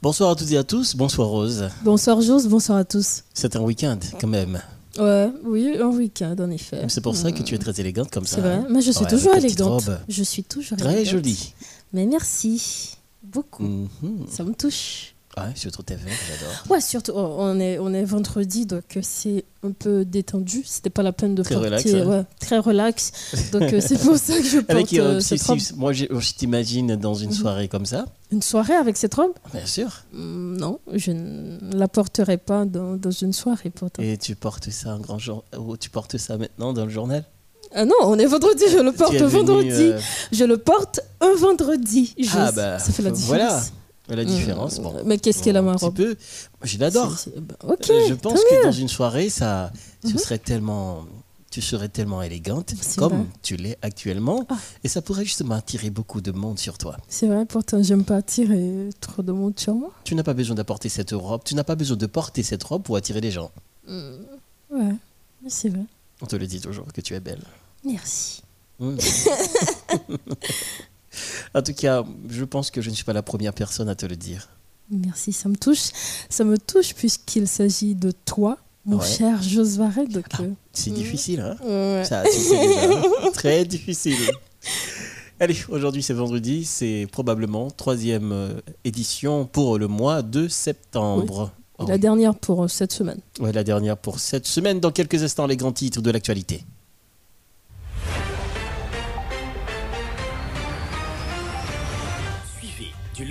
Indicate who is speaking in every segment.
Speaker 1: Bonsoir à toutes et à tous, bonsoir Rose.
Speaker 2: Bonsoir Jose, bonsoir à tous.
Speaker 1: C'est un week-end quand même.
Speaker 2: Ouais, oui, un week-end en effet.
Speaker 1: C'est pour ça que tu es très élégante comme ça.
Speaker 2: C'est vrai, mais je suis
Speaker 1: Ouais,
Speaker 2: toujours élégante. Je suis toujours
Speaker 1: Très
Speaker 2: élégante.
Speaker 1: jolie.
Speaker 2: Mais merci beaucoup.
Speaker 1: Mhm.
Speaker 2: Ça me touche.
Speaker 1: Ouais, je trouve tes verres, j'adore.
Speaker 2: Ouais, surtout, oh, on est, on est vendredi, donc c'est un peu détendu. C'était pas la peine de
Speaker 1: Très
Speaker 2: porter.
Speaker 1: relax, hein.
Speaker 2: ouais, très relax. Donc euh, c'est pour ça que je porte
Speaker 1: Avec, euh,
Speaker 2: euh,
Speaker 1: si-
Speaker 2: cette robe.
Speaker 1: si- moi, je, je t'imagine dans
Speaker 2: Mhm.
Speaker 1: une soirée comme ça.
Speaker 2: Une soirée avec cette robe?
Speaker 1: Bien sûr.
Speaker 2: Hmm, Non, je ne la porterai pas dans, dans une soirée pourtant.
Speaker 1: Et tu portes ça un grand jour. ou tu portes ça maintenant dans le journal?
Speaker 2: Ah non, on est vendredi, je le porte
Speaker 1: venu,
Speaker 2: vendredi.
Speaker 1: euh,
Speaker 2: Je le porte un vendredi. Jose.
Speaker 1: Ah bah,
Speaker 2: ça fait la différence.
Speaker 1: voilà. La différence.
Speaker 2: Mmh.
Speaker 1: Bon.
Speaker 2: Mais qu'est-ce qu'elle a ma robe
Speaker 1: peu. Je l'adore.
Speaker 2: Bah, Ok.
Speaker 1: Euh, je pense que dans une soirée, ça, tu
Speaker 2: Mhm.
Speaker 1: serais tellement, tu serais tellement élégante comme
Speaker 2: vrai.
Speaker 1: tu l'es actuellement,
Speaker 2: Ah.
Speaker 1: et ça pourrait justement attirer beaucoup de monde sur toi.
Speaker 2: C'est vrai, pourtant, j'aime pas attirer trop de monde sur moi.
Speaker 1: Tu n'as pas besoin d'apporter cette robe, tu n'as pas besoin de porter cette robe pour attirer les gens.
Speaker 2: Ouais, c'est vrai.
Speaker 1: On te le dit toujours que tu es belle.
Speaker 2: Merci.
Speaker 1: Mhm. en tout cas, je pense que je ne suis pas la première personne à te le dire.
Speaker 2: Merci, ça me touche. Ça me touche puisqu'il s'agit de toi, mon
Speaker 1: Ouais.
Speaker 2: cher Jos Varret. Donc, euh,
Speaker 1: C'est
Speaker 2: Mhm.
Speaker 1: difficile, hein
Speaker 2: ouais.
Speaker 1: Ça, tu sais déjà. hein Très difficile. Allez, aujourd'hui c'est vendredi, c'est probablement troisième euh, édition pour le mois de septembre.
Speaker 2: Et
Speaker 1: Oh
Speaker 2: la
Speaker 1: oui.
Speaker 2: dernière pour euh, cette semaine.
Speaker 1: Ouais, la dernière pour cette semaine. Dans quelques instants, les grands titres de l'actualité.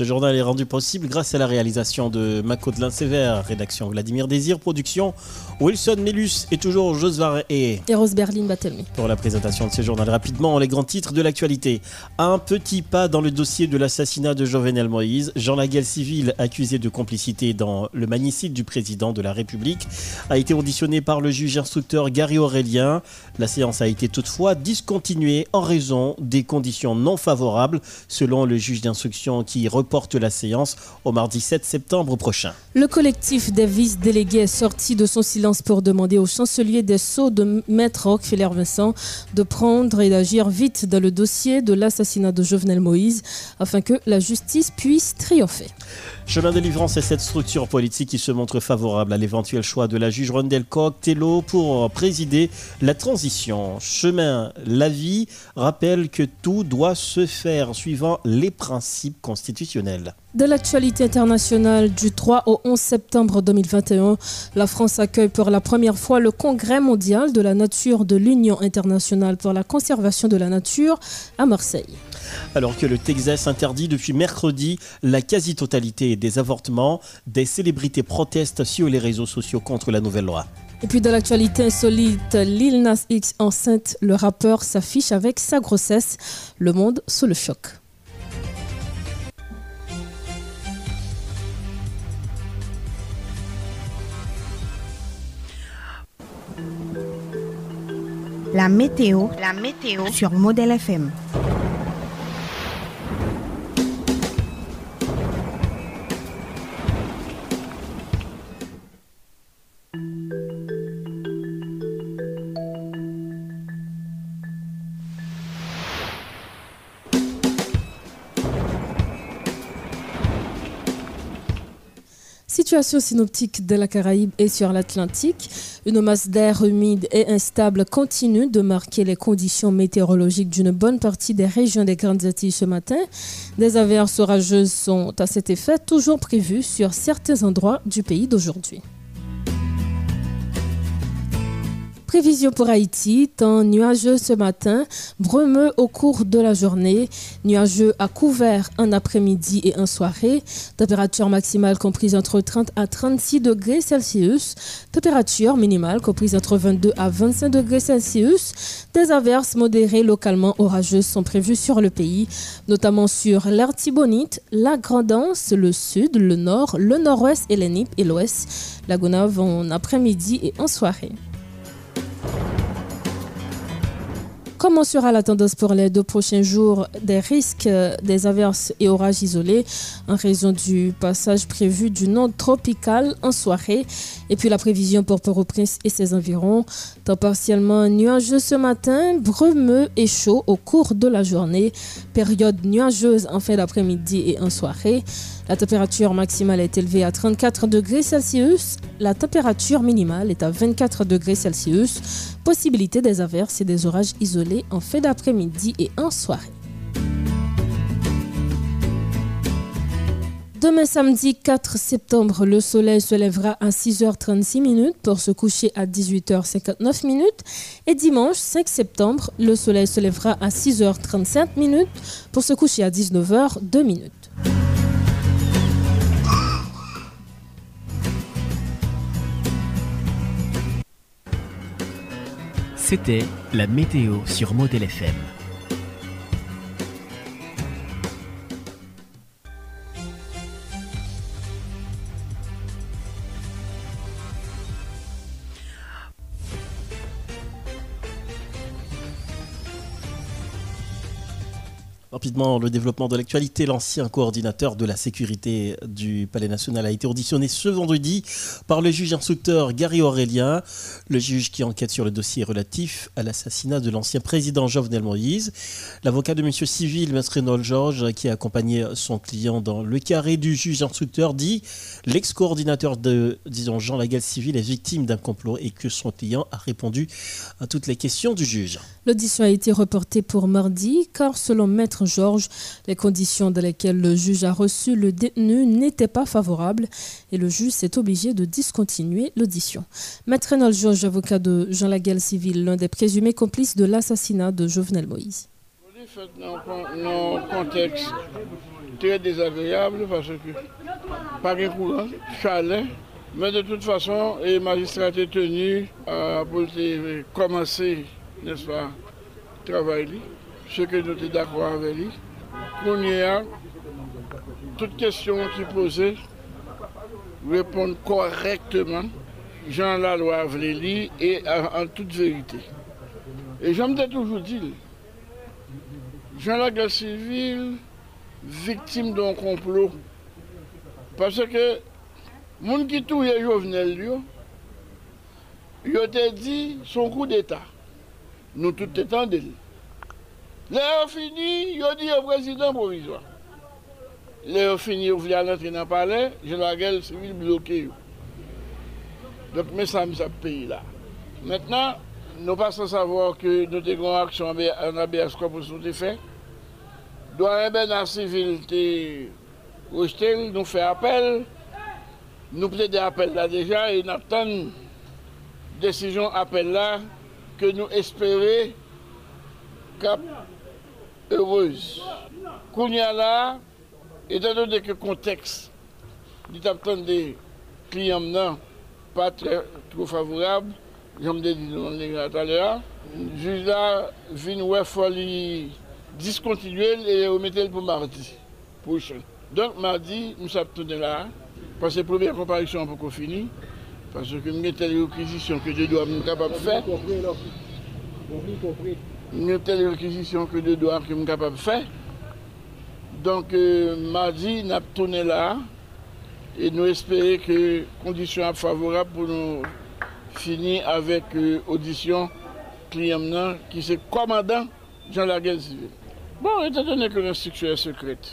Speaker 1: Ce journal est rendu possible grâce à la réalisation de Macodelin Sévère, rédaction Vladimir Désir, production Wilson Melus et toujours Josvar et
Speaker 2: Et Rose Berlin Batelmi.
Speaker 1: pour la présentation de ce journal. Rapidement, les grands titres de l'actualité. Un petit pas dans le dossier de l'assassinat de Jovenel Moïse. Jean Laguel civil, accusé de complicité dans le magnicide du président de la République, a été auditionné par le juge instructeur Gary Aurélien. La séance a été toutefois discontinuée en raison des conditions non favorables, selon le juge d'instruction qui reporte la séance au mardi 7 septembre prochain.
Speaker 2: Le collectif des vice-délégués est sorti de son silence pour demander au chancelier des Sceaux de Maître Rockefeller Vincent de prendre et d'agir vite dans le dossier de l'assassinat de Jovenel Moïse afin que la justice puisse triompher.
Speaker 1: Chemin de Délivrance est cette structure politique qui se montre favorable à l'éventuel choix de la juge Rondel Coq-Tello pour présider la transition. Chemin La Vie rappelle que tout doit se faire suivant les principes constitutionnels.
Speaker 2: De l'actualité internationale du 3 au 11 septembre 2021, la France accueille pour la première fois le Congrès mondial de la nature de l'Union internationale pour la conservation de la nature à Marseille.
Speaker 1: Alors que le Texas interdit depuis mercredi la quasi-totalité des avortements, des célébrités protestent sur les réseaux sociaux contre la nouvelle loi.
Speaker 2: Et puis de l'actualité insolite, Lil Nas X enceinte, le rappeur s'affiche avec sa grossesse, le monde sous le choc.
Speaker 3: La météo, la météo sur Modèle FM.
Speaker 2: Situation synoptique de la Caraïbe et sur l'Atlantique. Une masse d'air humide et instable continue de marquer les conditions météorologiques d'une bonne partie des régions des Grandes Antilles ce matin. Des averses orageuses sont à cet effet toujours prévues sur certains endroits du pays d'aujourd'hui. Prévision pour Haïti, temps nuageux ce matin, brumeux au cours de la journée, nuageux à couvert en après-midi et en soirée, température maximale comprise entre 30 à 36 degrés Celsius, température minimale comprise entre 22 à 25 degrés Celsius. Des averses modérées localement orageuses sont prévues sur le pays, notamment sur l'Artibonite, la Grandance, le sud, le nord, le nord-ouest et les et l'ouest. La Gonave en après-midi et en soirée. Comment sera la tendance pour les deux prochains jours des risques des averses et orages isolés en raison du passage prévu du nord tropical en soirée et puis la prévision pour Port-au-Prince et ses environs? Partiellement nuageux ce matin, brumeux et chaud au cours de la journée. Période nuageuse en fin d'après-midi et en soirée. La température maximale est élevée à 34 degrés Celsius. La température minimale est à 24 degrés Celsius. Possibilité des averses et des orages isolés en fin d'après-midi et en soirée. Demain samedi 4 septembre, le soleil se lèvera à 6h36 minutes pour se coucher à 18h59 minutes. Et dimanche 5 septembre, le soleil se lèvera à 6h35 minutes pour se coucher à 19h02 minutes.
Speaker 4: C'était la météo sur Model FM.
Speaker 1: Le développement de l'actualité, l'ancien coordinateur de la sécurité du Palais national a été auditionné ce vendredi par le juge instructeur Gary Aurélien, le juge qui enquête sur le dossier relatif à l'assassinat de l'ancien président Jovenel Moïse. L'avocat de M. Civil, M. Renaud Georges, qui a accompagné son client dans le carré du juge instructeur, dit l'ex-coordinateur de, disons, Jean Lagal Civil est victime d'un complot et que son client a répondu à toutes les questions du juge.
Speaker 2: L'audition a été reportée pour mardi car selon Maître Georges, les conditions dans lesquelles le juge a reçu le détenu n'étaient pas favorables et le juge s'est obligé de discontinuer l'audition. Maître Renaud Georges, avocat de Jean Laguerre Civil, l'un des présumés complices de l'assassinat de Jovenel Moïse.
Speaker 5: Dans un contexte très désagréable parce que de courant, chalet, mais de toute façon, le magistrat est tenu à commencer n'est-ce pas, travailler, ce que nous sommes d'accord avec lui. Qu'on y a toute question qui posée, répondre correctement, Jean la loi lire et en, toute vérité. Et j'aime toujours dire, Jean la guerre civile, victime d'un complot. Parce que, gens qui touillent Jovenel, il a dit son coup d'État nous tout étendons. Là, fini, il dit au président provisoire. Là, fini, il voulait entrer dans le palais, je la gueule civile bloquée. Donc, mais ça, ça pays là. Maintenant, nous passons à savoir que nous avons une action en ABS pour ce fait. Un ben civil nous fait appel. Nous plaidons appel là déjà et nous attendons décision appel là que nous espérons heureuse. Kounia là, étant donné que contexte du des clients non pas très trop favorable, j'aime dit tout à l'heure, juge là vient ouais folie discontinuer et remettre pour mardi prochain. Donc mardi, nous sommes là, parce que la première comparution pour fini. Parce que nous avons telle réquisition que je dois être capable de faire. Une telle réquisition que de doigts que je suis capable de faire. Donc, euh, mardi, nous avons tourné là et nous espérons que les conditions sont favorables pour nous finir avec l'audition euh, client qui c'est commandant Jean Laguerre Civile. Bon, étant donné que l'instruction est secrète,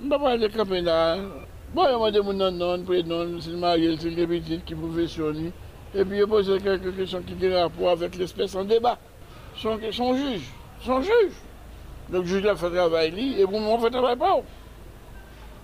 Speaker 5: je ne vais pas aller camper là. Bon, je vais demander non, nom, prénom, si marié, si le petit, qui professionne. Et puis, je pose quelques questions qui ont rapport avec l'espèce en débat. Son, juge, son juge. Donc le juge a fait travail et on fait travail pas.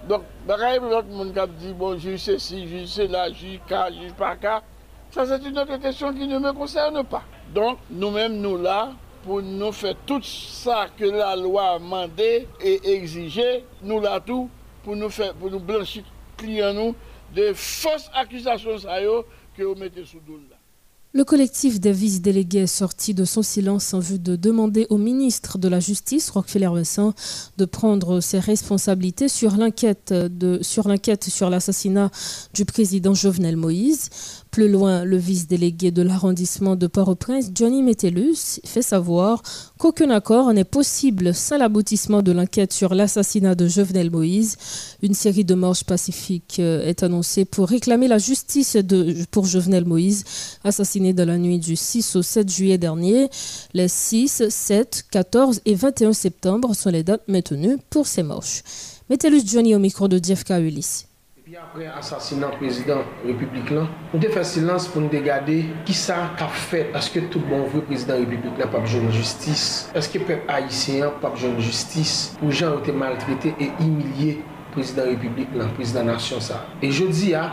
Speaker 5: Donc, pareil, l'autre monde qui dit, bon, juge c'est ci, juge c'est là, juge K, juge pas K. Ça, c'est une autre question qui ne me concerne pas. Donc, nous-mêmes, nous là, pour nous faire tout ça que la loi a demandé et exigé, nous là tout, pour nous faire, pour nous blanchir clients nous de fausses accusations que vous mettez sous doule.
Speaker 2: Le collectif des vice-délégués est sorti de son silence en vue de demander au ministre de la Justice, Rockefeller Vincent, de prendre ses responsabilités sur l'enquête sur l'assassinat du président Jovenel Moïse. Plus loin, le vice-délégué de l'arrondissement de Port-au-Prince, Johnny Metellus, fait savoir qu'aucun accord n'est possible sans l'aboutissement de l'enquête sur l'assassinat de Jovenel Moïse. Une série de marches pacifiques est annoncée pour réclamer la justice pour Jovenel Moïse, assassiné dans la nuit du 6 au 7 juillet dernier. Les 6, 7, 14 et 21 septembre sont les dates maintenues pour ces marches. Metellus Johnny au micro de Jeff Ulysse.
Speaker 6: Puis après l'assassinat du président République là, on a fait silence pour nous regarder qui ça a fait. Est-ce que tout bon vrai président République n'a pas besoin de justice? Est-ce que le peuple haïtien n'a pas besoin de justice Pour gens ont été maltraités et humiliés président République là, président nation ça? Et je dis à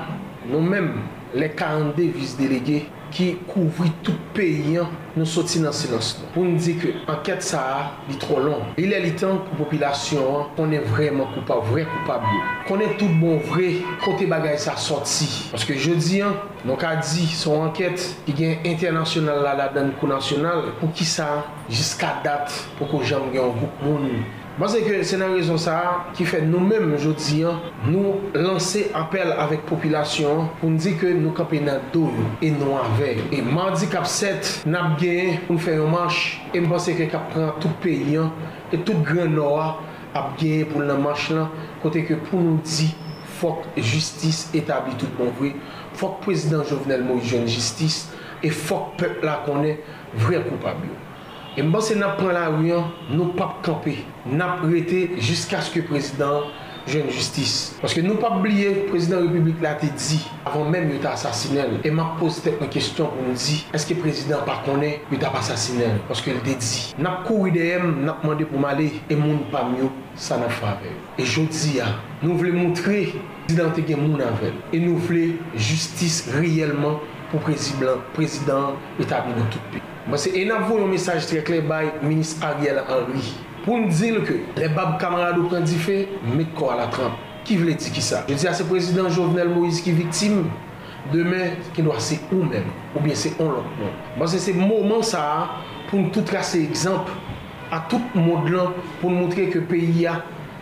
Speaker 6: nous-mêmes, les 42 vice-délégués, ki kouvri tout peyi an nou soti nan silans nou. Pou nou di ke anket sa a li tro lon. Li lè li tan pou popilasyon an konen vreman koupa vre koupa byo. Konen tout bon vre kote bagay sa soti. Paske jodi an, nou ka di son anket ki gen internasyonal la la dan kou nasyonal pou ki sa jiska dat pou ko jam gen an koup moun Mwen se ke se nan rezon sa ki fe nou menm jodi an, nou lanse apel avek populasyon pou nou di ke nou kape nan do yo e nou avey. E mandi kap set nap gen pou nou fe yon manche e mwen se ke kap pran tout peyi an e tout gran noa ap gen pou nan manche lan kote ke pou nou di fok justice etabli tout bon vwe, fok prezident Jovenel Moïse Jeune Justice e fok pep la konen vwe koupab yo. E mbase nap pran la riyan, nou pap kampe, nap rete jiska sk prezident jen justice. Paske nou pap bliye, prezident republik la te di, avan menm yo ta asasinel. E mak pose tek an kestyon pou nou di, eske prezident pa konen yo ta pa asasinel? Paske el te di. Nap kou ideyem, nap mande pou male, e moun pa myo, sa nan fave. E jodi ya, nou vle montre, prezident te gen moun avel. E nou vle justice riyelman pou prezident etabli nan tout pe. Mase enap voun yon mesaj trekle bay Minis Ariel Henry. Pou m dil ke le bab kamarado pren di fe Met ko ala tramp Ki vle di ki sa? Je di a se prezident Jovenel Moïse ki viktim Demen ki nou a se ou men Ou bien se on lop moun Mase se mouman sa a Pou m tout kase ekzamp A tout moun lan Pou m montre ke peyi a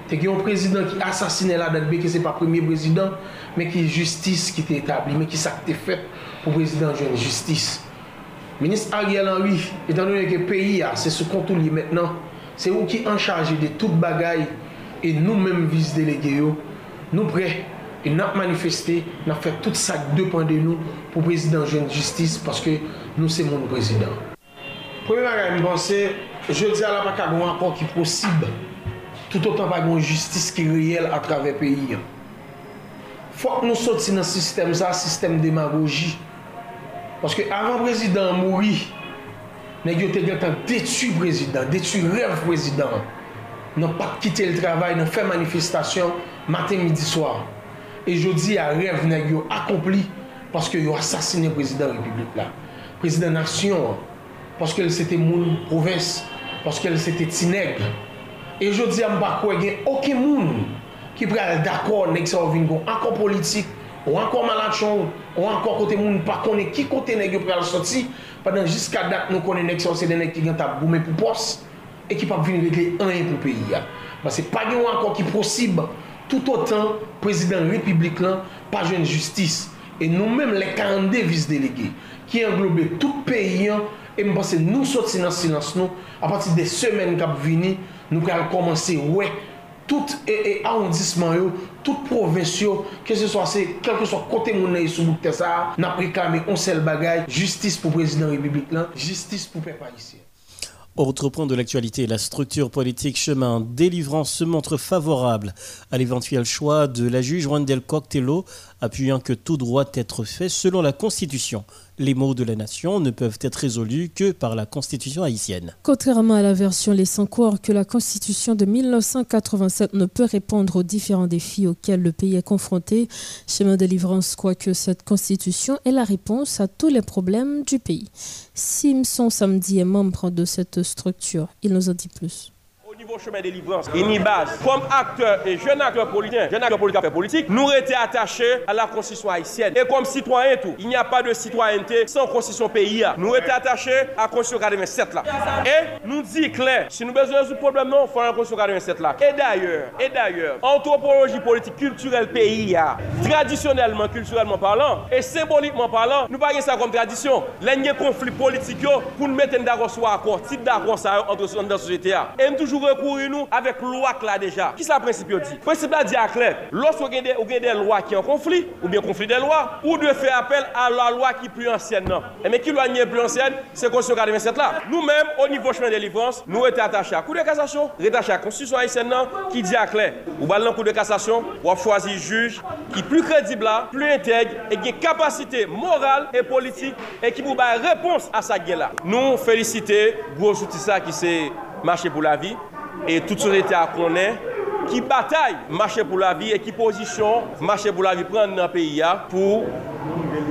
Speaker 6: Te ki yon prezident ki asasine la datbe Ki se pa premier prezident Men ki justice ki te etabli Men ki sa te fet pou prezident jwen justice. Minis Ariel Henry, etan nou yon ke peyi ya, se sou kontou li maintenant, se ou ki an chaje de tout bagay, e nou menm vis delege yo, nou pre, e nap manifeste, nap fe tout sak depande nou pou prezident jwen justice, paske nou se moun prezident. Premè bagay mi bansè, je di ala pa kagon ankon ki posib, tout otan pa gon justice ki reyel a travè peyi ya. Fok nou sot si nan sistem sa, sistem demagogi, Paske avan prezident mouri, neg yo te gen tan detu prezident, detu rev prezident. Nan pat kite l travay, nan fe manifestasyon, maten, midi, swar. E jodi a rev neg yo akompli, paske yo asasine prezident republik la. Prezident nasyon, paske l sete moun provins, paske l sete ti neg. E jodi a mba kwe gen oke moun ki pral dakor neg sa ou vingon akon politik, Ou ankon malak chon, ou ankon kote moun pa konen ki kote neg yo pral soti, padan jiska dat nou konen neg sa ou se den neg ki gen tab goumen pou pos, e ki pap vin regle an yon pou peyi ya. Basi pa gen ou ankon ki prosib, tout otan, prezident republik lan, pa jwen justice. E nou menm le 42 vis delege, ki englobe tout peyi an, e mpase nou sot sinans sinans nou, apati de semen kap vini, nou kal komanse wek, nous allons commencer ouais tout arrondissement, toute province, que ce soit quel que soit côté mon sous bout ça, n'a réclamé un seul bagage, justice pour le président de la République justice pour peuple haïtien.
Speaker 1: Autre point de l'actualité, la structure politique chemin délivrance se montre favorable à l'éventuel choix de la juge Wendell Coctello appuyant que tout doit être fait selon la Constitution. Les mots de la nation ne peuvent être résolus que par la Constitution haïtienne.
Speaker 2: Contrairement à la version laissant croire que la Constitution de 1987 ne peut répondre aux différents défis auxquels le pays est confronté, Chemin de Délivrance croit que cette Constitution est la réponse à tous les problèmes du pays. Simson Samedi est membre de cette structure. Il nous en dit plus
Speaker 7: niveau chemin de délivrance, base. Comme acteur et jeune acteur politique, jeune acteur politique, politique, nous étions attachés à la constitution haïtienne. Et comme citoyen tout, il n'y a pas de citoyenneté sans constitution pays. Nous étions attachés à la constitution 87 là. Et nous dit clair, si nous besoin de problème, non, il faut la constitution 87 là. Et d'ailleurs, et d'ailleurs, anthropologie politique culturelle pays, traditionnellement, culturellement parlant, et symboliquement parlant, nous pas ça comme tradition. Les conflit politique pour nous mettre d'accord sur accord, type d'accord entre la société. Et nous toujours recourir nous avec loi là déjà. Qui ça principe dit? Principe là dit à clair. Lorsque vous avez des lois qui sont en conflit, ou bien conflit des lois, ou de faire appel à la loi qui est plus ancienne. Et mais qui loi est plus ancienne, c'est Constitution 27 là. Nous-mêmes, au niveau chemin de délivrance, nous sommes attachés à coup de cassation, attachés à la Constitution haïtienne qui dit à clair. Ou dans le coup de cassation, ou choisir juge qui est plus crédible plus intègre et qui a capacité morale et politique et qui vous réponse à sa guerre là. Nous félicitons gros ça qui c'est marché pour la vie e tout sosyete a konen ki batay mache pou la vi e ki pozisyon mache pou la vi pren nan peyi ya pou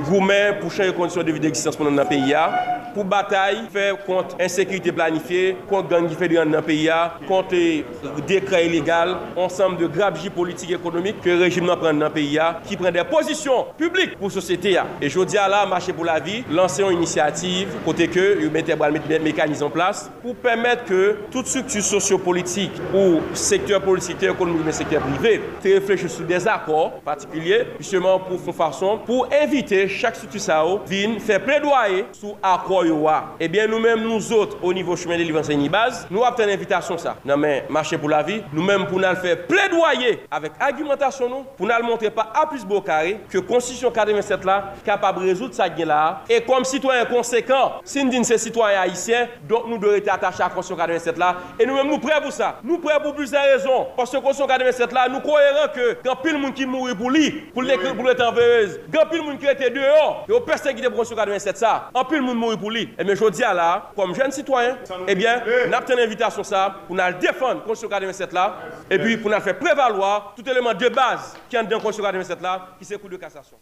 Speaker 7: goumen pou chanye kondisyon de vi de eksistans pou nan nan peyi ya pou batay fè kont insekurite planifiye, kont gang ki fè di an nan peyi ya, kont e, dekra ilegal, ansam de grabji politik ekonomik ke rejim nan pren nan peyi ya, ki pren de posisyon publik pou sosete ya. E jodi a la, Mache pou la vi, lanse yon inisiativ kote ke yon mette bral mekanizan plas pou pèmèt ke tout struktu sosyo-politik ou sektèr politik, ekonomik men sektèr privé te refleche sou des akor patikulye justement pou fon fason pou evite chak struktu sa ou vin fè plèdoye sou akor accord eh bien, nous-mêmes, nous autres, au niveau chemin de livre base, nous avons une invitation ça. Non, mais marcher pour la vie, nous-mêmes, pour nous faire plaidoyer avec argumentation, nous, pour nous montrer pas à plus beau carré que Constitution 47 là, capable de résoudre ça là. Et comme citoyen conséquent, si nous disons ces citoyens haïtiens, donc nous devons être attachés à Constitution 47 là. Et nous-mêmes, nous prêts pour ça. Nous prêts pour plusieurs raisons. Parce que Constitution 47 là, nous croyons que quand pile monde qui mourit pour lui, pour l'écrire pour l'état veilleuse, quand pile monde qui était dehors, et au persécuté pour Constitution 47 ça, en pile monde mourit pour et eh bien, je dis à là, comme jeune citoyen, eh bien, nous avons une invitation ça pour nous défendre la Constitution 47 là, et puis pour nous faire prévaloir tout élément de base qui est dans la Constitution 47 là, qui c'est coup de cassation.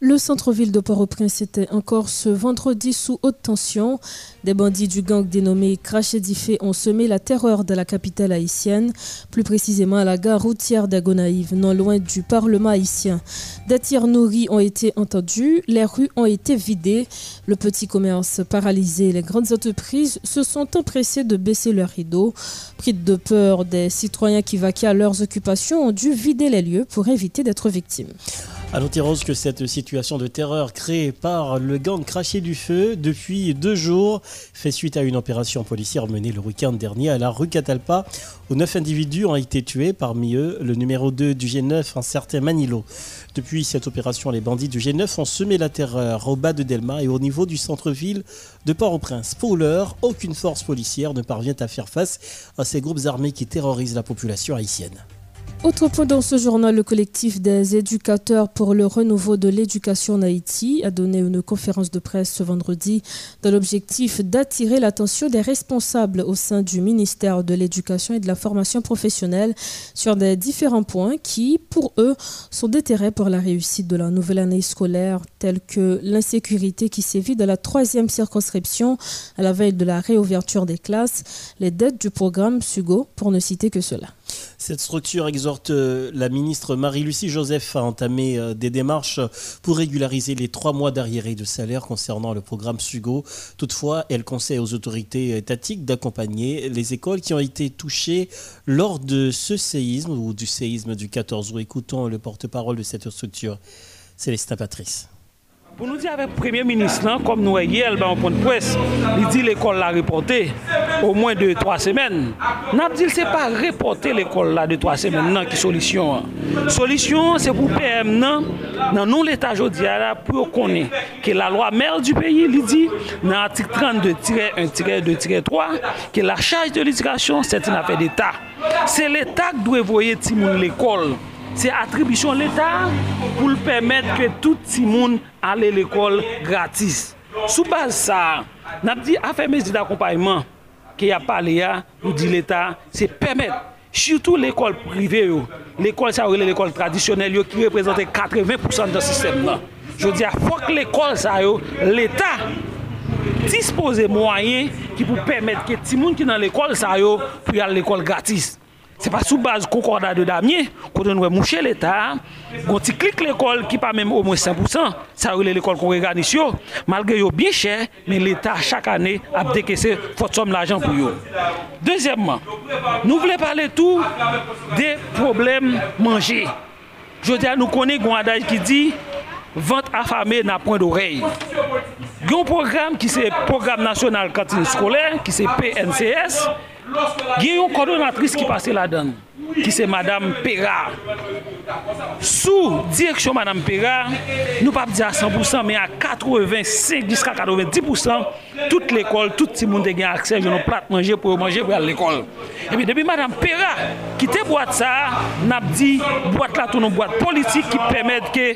Speaker 2: Le centre-ville de Port-au-Prince était encore ce vendredi sous haute tension. Des bandits du gang dénommé Crash Edifé ont semé la terreur de la capitale haïtienne, plus précisément à la gare routière d'Agonaïve, non loin du Parlement haïtien. Des tirs nourris ont été entendus, les rues ont été vidées, le petit commerce paralysé, les grandes entreprises se sont empressées de baisser leurs rideaux. Pris de peur, des citoyens qui vaquaient à leurs occupations ont dû vider les lieux pour éviter d'être victimes.
Speaker 1: À Rose que cette situation de terreur créée par le gang craché du feu depuis deux jours fait suite à une opération policière menée le week-end dernier à la rue Catalpa où neuf individus ont été tués, parmi eux le numéro 2 du G9, un certain Manilo. Depuis cette opération, les bandits du G9 ont semé la terreur au bas de Delma et au niveau du centre-ville de Port-au-Prince. Pour l'heure, aucune force policière ne parvient à faire face à ces groupes armés qui terrorisent la population haïtienne.
Speaker 2: Autre point dans ce journal, le collectif des éducateurs pour le renouveau de l'éducation en Haïti a donné une conférence de presse ce vendredi dans l'objectif d'attirer l'attention des responsables au sein du ministère de l'Éducation et de la formation professionnelle sur des différents points qui, pour eux, sont d'intérêt pour la réussite de la nouvelle année scolaire, tels que l'insécurité qui sévit dans la troisième circonscription à la veille de la réouverture des classes, les dettes du programme SUGO, pour ne citer que cela.
Speaker 1: Cette structure exhorte euh, la ministre Marie-Lucie Joseph à entamer euh, des démarches pour régulariser les trois mois d'arriéré de salaire concernant le programme SUGO. Toutefois, elle conseille aux autorités étatiques d'accompagner les écoles qui ont été touchées lors de ce séisme ou du séisme du 14 août. Écoutons le porte-parole de cette structure, Célestin Patrice.
Speaker 8: Pou nou di avèk Premier Ministre nan, kom nou e yel, ba yon pon pwes, li di l'ekol la repote, ou mwen 2-3 semen. Nap di l se pa repote l'ekol la 2-3 semen nan ki solisyon an. Solisyon an, se pou PM nan, nan nou l'Etat jodi a la pou konen, ke la lwa mer du peyi li di, nan artik 32-1-2-3, ke la chaj de l'edikasyon, se ti na fe d'Etat. Se l'Etat dwe voye ti moun l'ekol. se atribisyon l'Etat pou l'permet ke tout ti moun ale l'ekol gratis. Sou baz sa, nap di afeme zi d'akompayman ki ya pale ya, nou di l'Etat, se permet, chitou l'ekol prive yo, l'ekol sa ou l'ekol tradisyonel yo ki reprezente 80% da sistem nan. Je di a fok l'ekol sa yo, l'Etat dispose mwayen ki pou permet ke ti moun ki nan l'ekol sa yo pou yal l'ekol gratis. Se pa sou baz konkorda de damye, kote nou e mouche l'Etat, gonti klik l'ekol ki pa mèm o mwen 100%, sa ou lè l'ekol kon reganis yo, malge yo bien chè, men l'Etat chak anè ap dekese fote som l'ajan pou yo. Dezyèmman, nou vle pale tou de problem manje. Jodi an nou konè gwen adaj ki di, vant afame nan pon d'orey. Gyon program ki se program nasyonal katin skolè, ki se PNCS, Gen yon koordinatris ki pase la dan. ki se Madame Pera. Sou direksyon Madame Pera, nou pa di a 100%, men a 85, diska 90%, tout l'ekol, tout ti moun te gen aksel, jenon plat manje pou yo manje pou al l'ekol. Ebi, debi Madame Pera, ki te boat sa, nap di, boat la tou nou boat politik ki pemet ke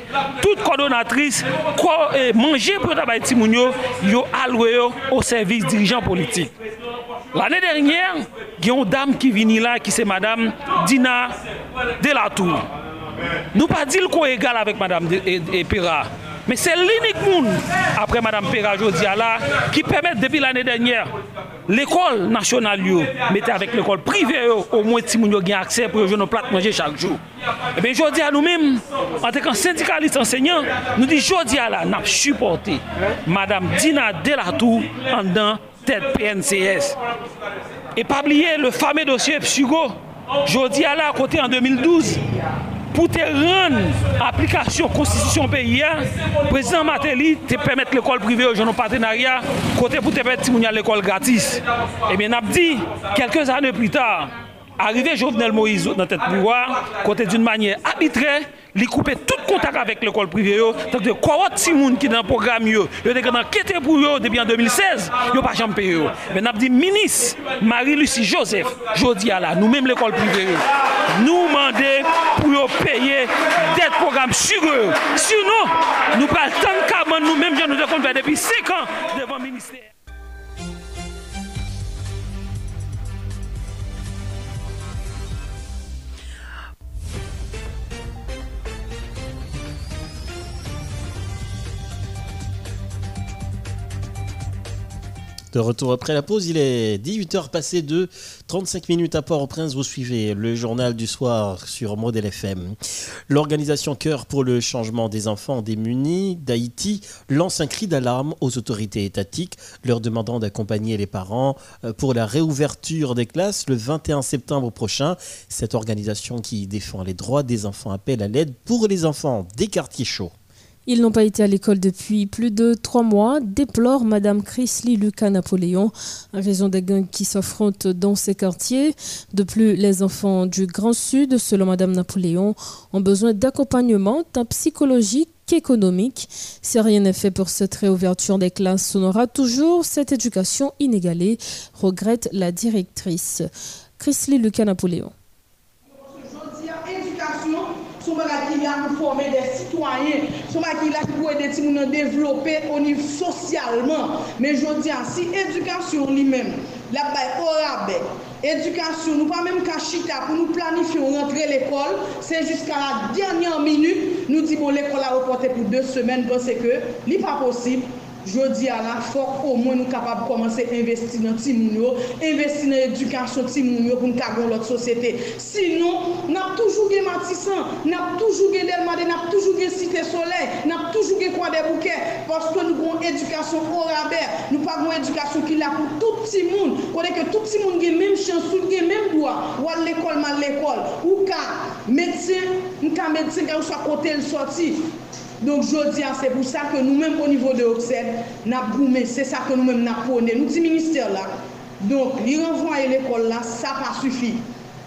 Speaker 8: tout kondonatris kwa e, manje pou yo tabay ti moun yo, yo alwe yo ou servis dirijan politik. L'anè dernyè, gen yon dam ki vini la, ki se Madame Dina Delatour. Nou pa dil ko egal avèk Madame e, e Pera. Men se l'unik moun apre Madame Pera jodi ala ki pèmèt depi l'anè denyer l'ekol nasyonal yo metè avèk l'ekol privè yo ou mwen ti moun yo gen aksè pou yo joun nou plat manje chak jou. E eh ben jodi ala nou mèm an tek an syndikalist enseignant nou di jodi ala nap supporte Madame Dina Delatou an dan tèt PNCS. E pabliye le famè dosye psugo Jodi ala akote an 2012, pou te ren aplikasyon konstitusyon peyi ya, prezident Mateli te pemet l'ekol prive yo jounon patenarya, kote pou te pet timoun ya l'ekol gratis. Eh Ebyen ap di, kelkez ane pli tar, Arrivé Jovenel Moïse dans tête pouvoir, côté d'une manière arbitraire, il coupait tout contact avec l'école privée. Tant que quoi petit monde qui dans le programme, yo, yo était enquêté pour eux depuis en 2016, yo pas jamais payé. Mais n'a dit ministre Marie-Lucie Joseph, jodi à la, nous-mêmes l'école privée, nous demander pour payer des programmes sur eux. Sinon, nous prenons tant qu'à nous-mêmes, nous devons faire depuis 5 ans devant le ministère.
Speaker 1: De retour après la pause, il est 18h passé de 35 minutes à Port-au-Prince. Vous suivez le journal du soir sur Modèle FM. L'organisation Cœur pour le changement des enfants démunis d'Haïti lance un cri d'alarme aux autorités étatiques, leur demandant d'accompagner les parents euh, pour la réouverture des classes le 21 septembre prochain. Cette organisation qui défend les droits des enfants appelle à l'aide pour les enfants des quartiers chauds.
Speaker 2: Ils n'ont pas été à l'école depuis plus de trois mois, déplore Madame Chrisley Lucas Napoléon, à raison des gangs qui s'affrontent dans ces quartiers. De plus, les enfants du Grand Sud, selon Madame Napoléon, ont besoin d'accompagnement tant psychologique qu'économique. Si rien n'est fait pour cette réouverture des classes, on aura toujours cette éducation inégalée, regrette la directrice. Chrisley Lucas Napoléon.
Speaker 9: sou bagay ki la pou forme de sitwanyen, sou bagay ki la pou ede ti moun an devlope o niv sosyalman. Men jodi an, si edukasyon li men, la bay orabe, edukasyon nou pa menm kachita pou nou planifi ou rentre l'ekol, se jiska la dernyan minu, nou di bon l'ekol a repote pou 2 semen, don se ke li pa posib, Jodi a la fok, o mwen nou kapab komanse investi nan ti moun yo, investi nan edukasyon ti moun yo pou nou kagon lot sosyete. Sinon, nap toujou gen matisan, nap toujou gen delmade, nap toujou gen site soley, nap toujou gen kwa de bouke, poske nou kon edukasyon oraber, nou pa kon edukasyon ki la pou tout ti moun, konen ke tout ti moun gen menm chansoun, gen menm doa, wad l'ekol man l'ekol, ou ka medsen, nou ka medsen ka ou sa kote l soti. Donk jodi an, se pou sa ke nou menm o nivou de OPSED nap goumen, se sa ke nou menm nap pone. Nou ti minister la, donk li renvoye l'ekol la, sa pa sufi.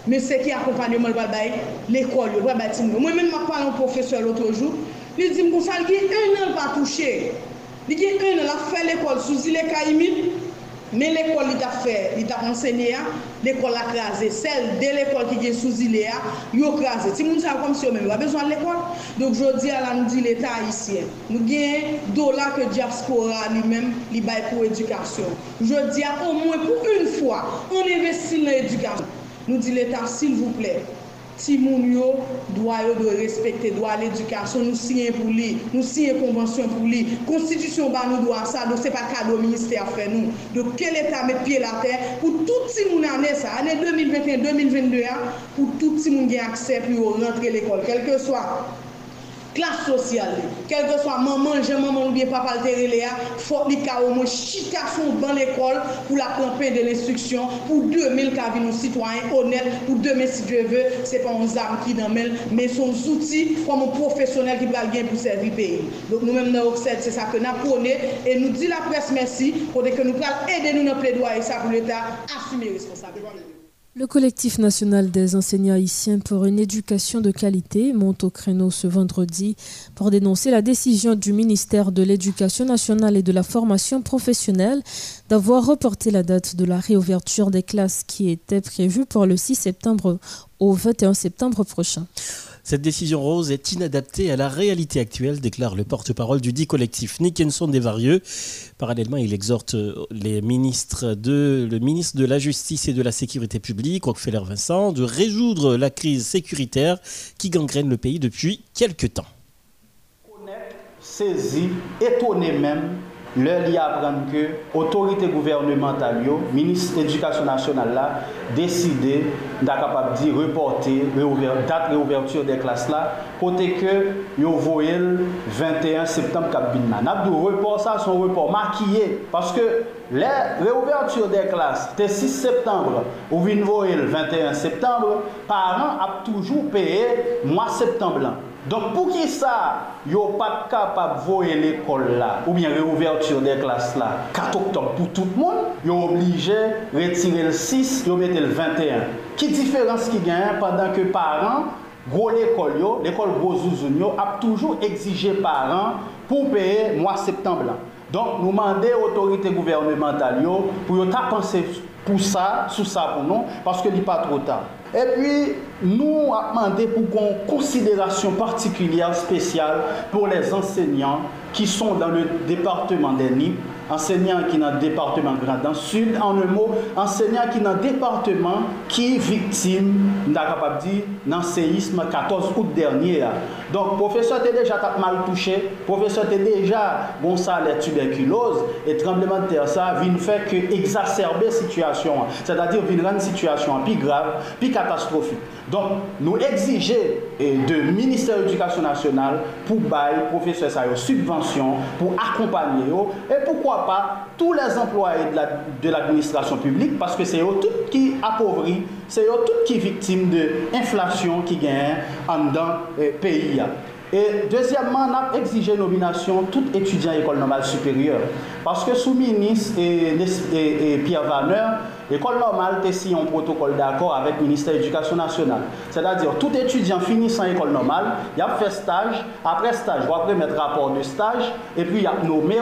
Speaker 9: Men se ki akompanyeman wal bay l'ekol yo, wal bay ti mwen. Mwen menm ap palan profeseur l'otre jou, li di m kon sa li gen un an pa touche. Li gen un an la fe l'ekol, souzi le ka imit, Men l'ekol li ta fè, li ta konsenye a, l'ekol la krasè. Sel de l'ekol ki gen souzile a, yo krasè. Ti moun sa kom si yo men, yo a bezwan l'ekol. Dok jodi a la nou di l'Etat Haitien. Nou gen do la ke diaspora li men li bay pou edukasyon. Jodi a, o mwen pou un fwa, on investi l'edukasyon. Nou di l'Etat, s'il vous plè. ti moun yo, doa yo do respekte, doa l'edukasyon, nou siyen pou li, nou siyen konvensyon pou li, konstitusyon ba nou doa sa, do se pa kado minister fre nou, do ke l'Etat met pie la ter, pou tout ti moun ane sa, ane 2021-2022 an, pou tout ti moun gen aksep yo rentre l'ekol, kelke swa, classe sociale, quel que soit maman, j'ai maman ou bien papa le il faut que au moins chita dans l'école pour la campagne de l'instruction, pour 2000 qui nos citoyens honnêtes, pour 2000 si Dieu veut, c'est pas un arme qui dans mais son outil comme un professionnel qui va gagner pour servir le pays. Donc nous-mêmes dans c'est ça que nous apprenons et nous dit la presse merci pour que nous aider nous dans plaidoyer ça pour l'État assumer responsabilité.
Speaker 2: Le collectif national des enseignants haïtiens pour une éducation de qualité monte au créneau ce vendredi pour dénoncer la décision du ministère de l'Éducation nationale et de la formation professionnelle d'avoir reporté la date de la réouverture des classes qui était prévue pour le 6 septembre au 21 septembre prochain.
Speaker 1: Cette décision rose est inadaptée à la réalité actuelle, déclare le porte-parole du dit collectif Nickenson Desvarieux. Parallèlement, il exhorte euh, le ministre de la Justice et de la Sécurité publique, Rockefeller Vincent, de résoudre la crise sécuritaire qui gangrène le pays depuis quelques temps.
Speaker 10: lè li apren ke otorite gouvernemental yo, Minis Edukasyon Nasyonal la, deside da kapap di reporte reouver, dat reouverture de klas la, kote ke yo voyel 21 septembre kap binman. Abdou, report sa son report makiye, paske lè reouverture de klas te 6 septembre, ou vin voyel 21 septembre, paran ap toujou peye mwa septembre lan. Don pou ki sa, yo pat kapap voye l'ekol la, ou bien reouverture de klas la, 4 oktob pou tout moun, yo oblige retire l'6, yo mette l'21. Ki diferans ki genyen padan ke paran, gro l'ekol yo, l'ekol gro zouzoun yo, ap toujou exige paran pou peye mwa septemblan. Donk nou mande otorite gouvernemental yo pou yo ta pense pou sa, sou sa pou nou, paske li pa tro ta. E pi nou ap mande pou kon konsiderasyon partikilyal spesyal pou les enseignant ki son dan le departement de NIP, enseignant ki nan departement Grandan Sud, an nou mou, enseignant ki nan departement ki viktim, nan kapap di, nan seisme 14 out dernier. Donc, professeur était déjà mal touché, professeur était déjà bon ça les tuberculose et tremblement de terre ça vient faire que exacerber situation, c'est-à-dire vient rendre situation plus grave, plus catastrophique. Donc, nous exiger eh, de ministère de l'éducation nationale pour bail professeur ça subvention pour accompagner et pourquoi pas tous les employés de l'administration la, publique parce que c'est eux tout qui appauvrit se yo tout ki viktim de inflasyon ki gen an dan eh, peyi ya. E dezyèmman nap exije nominasyon tout etudyan ekol normal superior. Paske sou minis e, e, e Pierre Vaneur, l'école normale a signé un protocole d'accord avec le ministère de l'Éducation nationale. C'est-à-dire, tout étudiant finissant l'école normale, il a fait stage, après stage, il va mettre rapport de stage, et puis il a nommé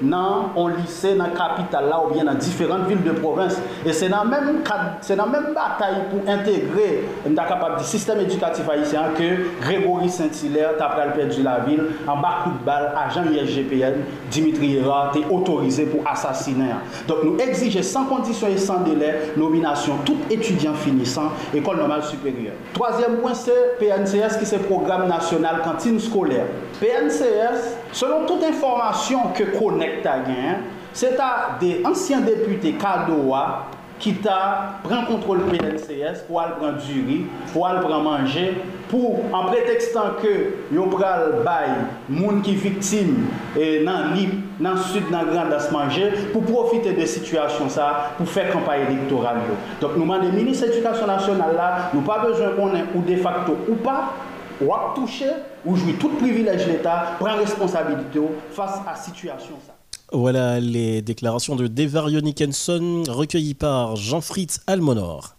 Speaker 10: dans un lycée, dans la capitale ou bien dans différentes villes de province. Et c'est dans la même, même bataille pour intégrer le système éducatif haïtien que Grégory Saint-Hilaire après perdu la ville, en bas coup de balle, agent ISGPN, Dimitri Hera, était autorisé pour assassiner. Donc nous exigeons sans condition et sans délai nomination tout étudiant finissant école normale supérieure. Troisième point, c'est PNCS qui c'est Programme national cantine scolaire. PNCS, selon toute information que Connect a gagné, c'est à des anciens députés Kadoa qui t'a pris contrôle PNCS pour aller prendre du riz, pour aller prendre manger, pour, en prétextant que yo pral bay moun qui victime et dans l'île, dans le sud, dans grand à manger, pour profiter de situation ça, pour faire campagne électorale. Donc nous demandons le ministre de l'Éducation nationale là, nous pas besoin qu'on ait ou de facto ou pas, ou à toucher, ou jouer tout privilège de l'État, prendre responsabilité face à situation ça.
Speaker 1: Voilà les déclarations de Devario Nickenson recueillies par Jean-Fritz Almonor.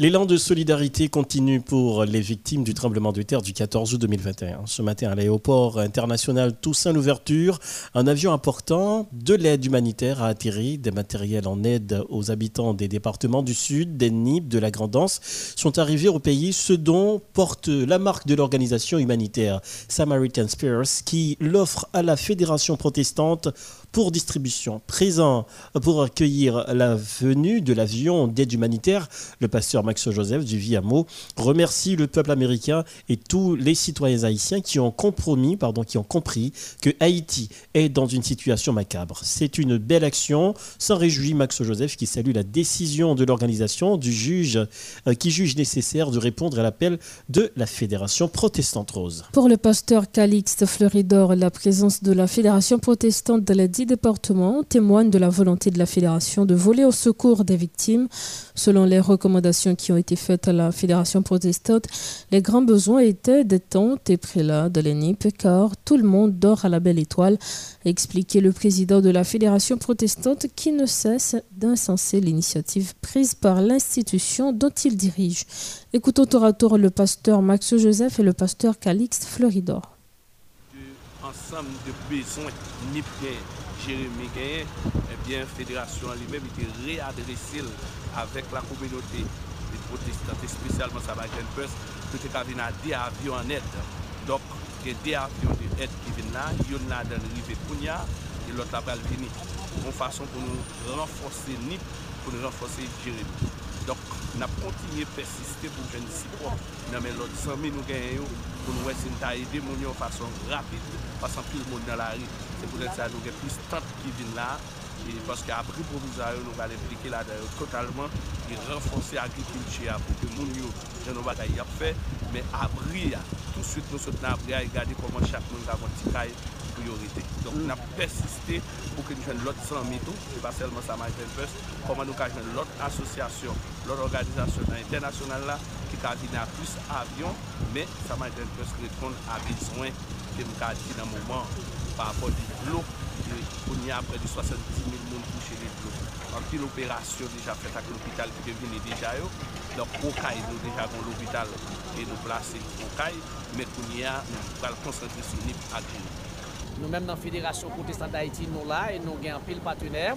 Speaker 1: L'élan de solidarité continue pour les victimes du tremblement de terre du 14 août 2021. Ce matin, à l'aéroport international Toussaint Louverture, un avion important de l'aide humanitaire a atterri. Des matériels en aide aux habitants des départements du Sud, des NIP, de la Grandance sont arrivés au pays, ce dont porte la marque de l'organisation humanitaire Samaritan Spears qui l'offre à la Fédération protestante pour distribution. Présent pour accueillir la venue de l'avion d'aide humanitaire, le pasteur Max Joseph du Viamo remercie le peuple américain et tous les citoyens haïtiens qui ont compromis, pardon, qui ont compris que Haïti est dans une situation macabre. C'est une belle action. S'en réjouit Max Joseph qui salue la décision de l'organisation du juge euh, qui juge nécessaire de répondre à l'appel de la Fédération protestante rose.
Speaker 2: Pour le pasteur Calixte Fleuridor, la présence de la Fédération protestante de la départements témoignent de la volonté de la Fédération de voler au secours des victimes. Selon les recommandations qui ont été faites à la Fédération protestante, les grands besoins étaient des tentes et prélats de l'ENIP car tout le monde dort à la belle étoile, a expliqué le président de la Fédération protestante qui ne cesse d'incenser l'initiative prise par l'institution dont il dirige. Écoutons tour à tour le pasteur Max Joseph et le pasteur Calixte Fleuridor.
Speaker 11: Ensemble de besoins Jeremie genyen, eh ebyen federasyon li men ite readresil avèk la kominote de protestante, spesyalman sa bajen pers, pou te ka vin a de avyon net. Dok, gen de avyon net ki vin la, yon la den rive Kounia, e lot la bal vini. Kon fason pou nou renforse Nip, pou nou renforse Jeremie. Dok, nap kontinye persiste pou jen disi kwa. Nan men lot sanmi nou genye yo, pou nou wè sin ta ede moun yo fason rapide, pasan pil moun nan la ri. Se pou jen sa nou gen plis tant ki vin la, e paske apri pou mouza yo nou gale plike la dayo totalman, e renfonse agrikulti ya pou ke moun yo jen nou bagay yap fe, men apri ya, tout suite nou sot nan apri ya, e gade koman chak moun gavan ti kaye, priorite. Donk mm. nan persiste pou ki nou jwen lot san mitou, se pa selman sa Michael First, koman nou ka jwen lot asosyasyon, lot organizasyon nan internasyonan la, ki ka di nan plus avyon, men sa Michael First repon a bezwen ke mou ka di nan mouman pa apot di blou, pou ni apre di 70.000 moun kouche di blou. Anpil operasyon deja fet ak l'opital ki devine deja yo, Donk okay nou deja kon l'opital e nou plase okay, men pou ni a nou pral konsentre sou nip ak
Speaker 12: genou. Nou menm nan Fédération Protestant d'Haïti nou la, nou gen pil patenèr,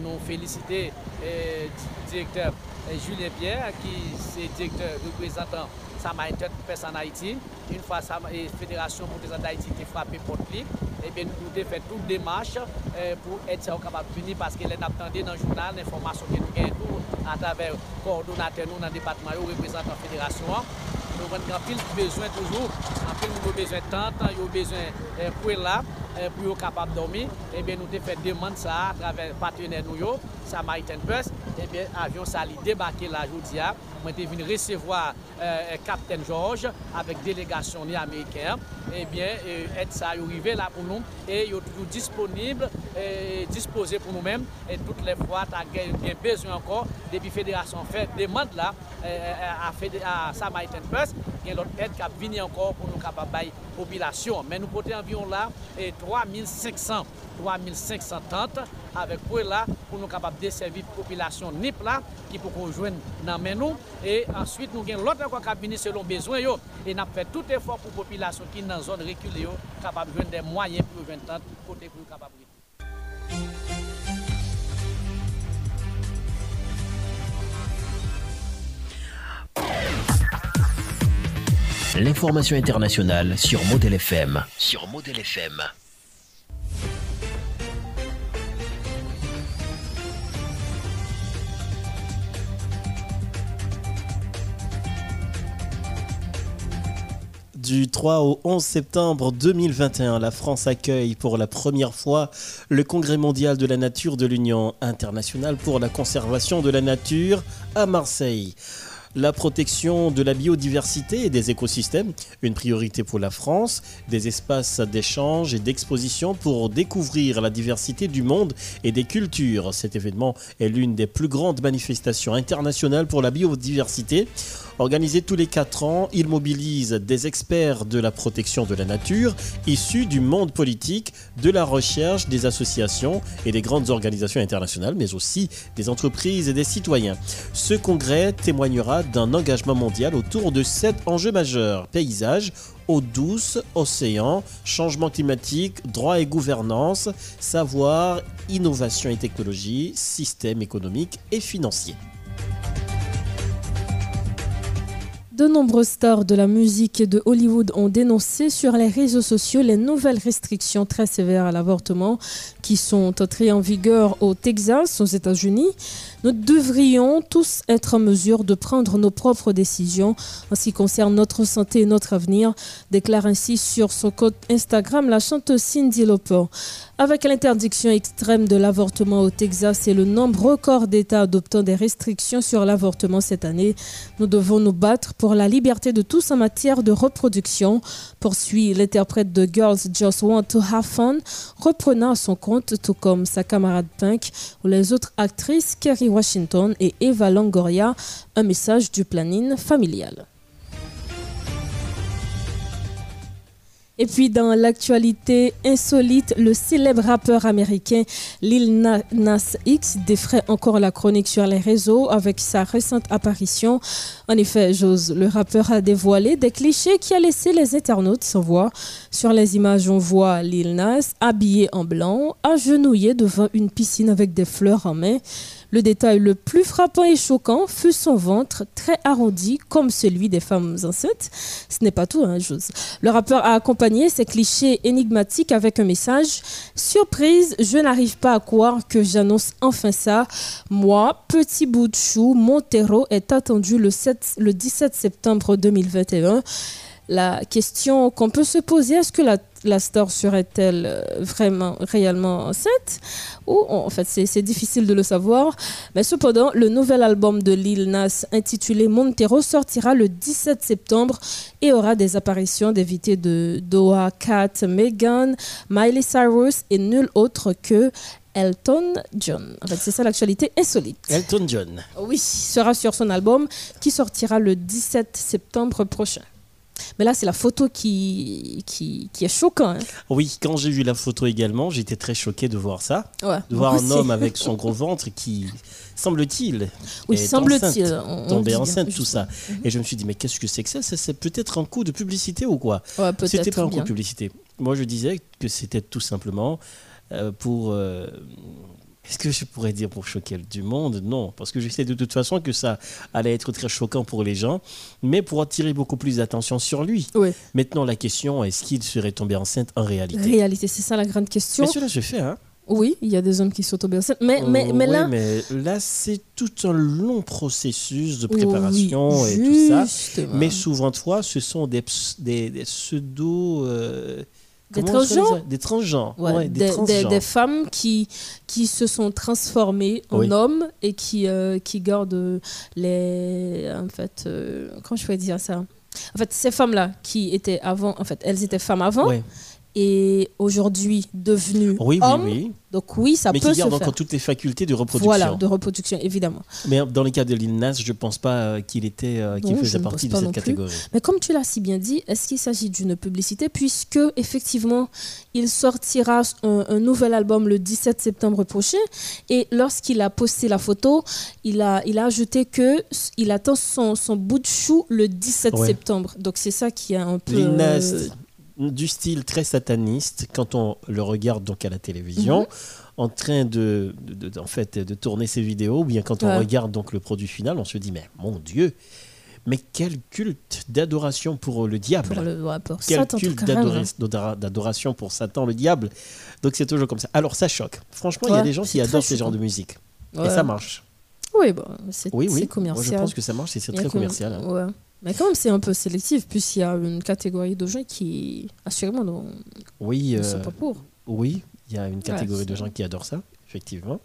Speaker 12: nou felisite eh, direkteur eh, Julien Pierre ki se direkteur reprezentant Sama Intet Pes an Haïti. Un fwa eh, Fédération Protestant d'Haïti te frape potlik, ebe nou te fè tout demache pou et se okabab vini paske lè nap tande nan jounal, nè formasyon ki nou gen tou an taver koordinatè nou nan depatman yo reprezentant Fédération an. Nou ven gen pil bezwen toujou anpil nou yo bezwen tante, yo bezwen eh, kwe la, eh, pou yo kapap domi, ebe eh nou te fè deman sa travè patrenè nou yo, sa Maritain Bus, ebe avyon sa li debake la joudi ya, mwen te vin resevoa Kapten George avèk delegasyon ni Amerikèm, ebe et sa yo rive la pou nou, e yo tou disponible, dispose pou nou men, e tout le fwa ta gen bezwen ankon, debi federasyon fè deman la a sa Maritain Bus, gen lot et kap vini ankor pou nou kap abay popilasyon. Men nou pote anvyon la, e 3500, 3500 tante, avek pou e la pou nou kap ap deservi popilasyon nip la, ki pou konjwen nan men nou. E answit nou gen lot ankor kap vini selon bezwen yo, e nap fe tout efor pou popilasyon ki nan zon rekule yo, kap ap jwen den mwayen pou jwen tante, pote pou kap ap rekule.
Speaker 4: L'information internationale sur Model FM. Sur Model FM.
Speaker 1: Du 3 au 11 septembre 2021, la France accueille pour la première fois le Congrès mondial de la nature de l'Union internationale pour la conservation de la nature à Marseille la protection de la biodiversité et des écosystèmes, une priorité pour la France, des espaces d'échange et d'exposition pour découvrir la diversité du monde et des cultures. Cet événement est l'une des plus grandes manifestations internationales pour la biodiversité. Organisé tous les 4 ans, il mobilise des experts de la protection de la nature issus du monde politique, de la recherche, des associations et des grandes organisations internationales, mais aussi des entreprises et des citoyens. Ce congrès témoignera d'un engagement mondial autour de sept enjeux majeurs paysage, eau douce, océan, changement climatique, droit et gouvernance, savoir, innovation et technologie, système économique et financier.
Speaker 2: De nombreux stars de la musique de Hollywood ont dénoncé sur les réseaux sociaux les nouvelles restrictions très sévères à l'avortement qui sont entrées en vigueur au Texas, aux États-Unis. Nous devrions tous être en mesure de prendre nos propres décisions en ce qui concerne notre santé et notre avenir, déclare ainsi sur son compte Instagram la chanteuse Cindy Lauper. Avec l'interdiction extrême de l'avortement au Texas et le nombre record d'États adoptant des restrictions sur l'avortement cette année, nous devons nous battre pour la liberté de tous en matière de reproduction, poursuit l'interprète de Girls Just Want to Have Fun, reprenant à son compte, tout comme sa camarade Pink ou les autres actrices Kerry Washington et Eva Longoria, un message du planning familial. Et puis dans l'actualité insolite, le célèbre rappeur américain Lil Nas X défraie encore la chronique sur les réseaux avec sa récente apparition. En effet, Jose, le rappeur a dévoilé des clichés qui a laissé les internautes sans voix. Sur les images, on voit Lil Nas habillé en blanc, agenouillé devant une piscine avec des fleurs en main. Le détail le plus frappant et choquant fut son ventre très arrondi comme celui des femmes enceintes. Ce n'est pas tout, hein, Jose. Le rappeur a accompagné ces clichés énigmatiques avec un message Surprise, je n'arrive pas à croire que j'annonce enfin ça. Moi, petit bout de chou, Montero est attendu le, 7, le 17 septembre 2021 la question qu'on peut se poser, est-ce que la, la star serait-elle euh, vraiment, réellement enceinte Ou en fait, c'est difficile de le savoir. Mais cependant, le nouvel album de Lil Nas intitulé Montero sortira le 17 septembre et aura des apparitions d'invités de Doha Cat, Megan, Miley Cyrus et nul autre que Elton John. En fait, c'est ça l'actualité insolite.
Speaker 1: Elton John.
Speaker 2: Oui, sera sur son album qui sortira le 17 septembre prochain. Mais là, c'est la photo qui, qui, est choquante. Hein.
Speaker 1: Oui, quand j'ai vu la photo également, j'étais très choqué de voir ça. de voir un homme avec son gros ventre qui, semble-t-il,
Speaker 2: oui, semble-t-il,
Speaker 1: tombé enceinte, tout ça. Et je me suis dit, mais qu'est-ce que c'est que ça? C'est peut-être un coup de publicité ou quoi? C'était pas un coup de publicité. Moi, je disais que c'était tout simplement euh, pour. Est-ce que je pourrais dire pour choquer du monde? Non, parce que je sais de toute façon que ça allait être très choquant pour les gens, mais pour attirer beaucoup plus d'attention sur lui. Maintenant, la question, est-ce qu'il serait tombé enceinte en réalité?
Speaker 2: Réalité, c'est ça la grande question.
Speaker 1: Mais cela se fait, hein
Speaker 2: oui, il y a des hommes qui sont tombés enceintes, mais, mais, mais là...
Speaker 1: mais là, c'est tout un long processus de préparation et tout ça. Mais souvent, toi, ce sont des, des, pseudo... Euh,
Speaker 2: des transgenres
Speaker 1: Des transgenres.
Speaker 2: des, femmes qui, qui se sont transformées en hommes et qui, euh, qui gardent les. En fait, euh, comment je pourrais dire ça? En fait, ces femmes-là qui étaient avant, en fait, elles étaient femmes avant et aujourd'hui devenues
Speaker 1: oui,
Speaker 2: hommes.
Speaker 1: Oui, oui.
Speaker 2: Donc oui, ça
Speaker 1: mais
Speaker 2: peut
Speaker 1: qui garde
Speaker 2: encore
Speaker 1: toutes les facultés de reproduction.
Speaker 2: Voilà, de reproduction, évidemment.
Speaker 1: Mais dans le cas de Lil Nas, je ne pense pas euh, qu'il était, euh, qu'il faisait partie de cette catégorie.
Speaker 2: Mais comme tu l'as si bien dit, est-ce qu'il s'agit d'une publicité puisque effectivement, il sortira un, nouvel album le 17 septembre prochain et lorsqu'il a posté la photo, il a, il a ajouté que il attend son, son bout de chou le 17 septembre. Donc c'est ça qui a un peu.
Speaker 1: Lil Nas, euh, du style très sataniste quand on le regarde donc à la télévision. Mhm. en train de, en fait, de tourner ses vidéos, ou bien quand on regarde donc le produit final, on se dit mais mon Dieu, mais quel culte d'adoration pour le diable.
Speaker 2: Pour le,
Speaker 1: quel culte d'adoration pour Satan, le diable. Donc c'est toujours comme ça. Alors ça choque. Franchement, il y a des gens qui adorent ce genre de musique. Et ça marche.
Speaker 2: Oui, bon, c'est oui, oui. commercial.
Speaker 1: Moi, je pense que ça marche et c'est très commercial.
Speaker 2: Hein. Mais quand même, c'est un peu sélectif, puisqu'il y a une catégorie de gens qui, assurément, non,
Speaker 1: oui,
Speaker 2: ne sont euh, pas pour.
Speaker 1: Oui, il y a une catégorie de gens qui adorent ça, effectivement.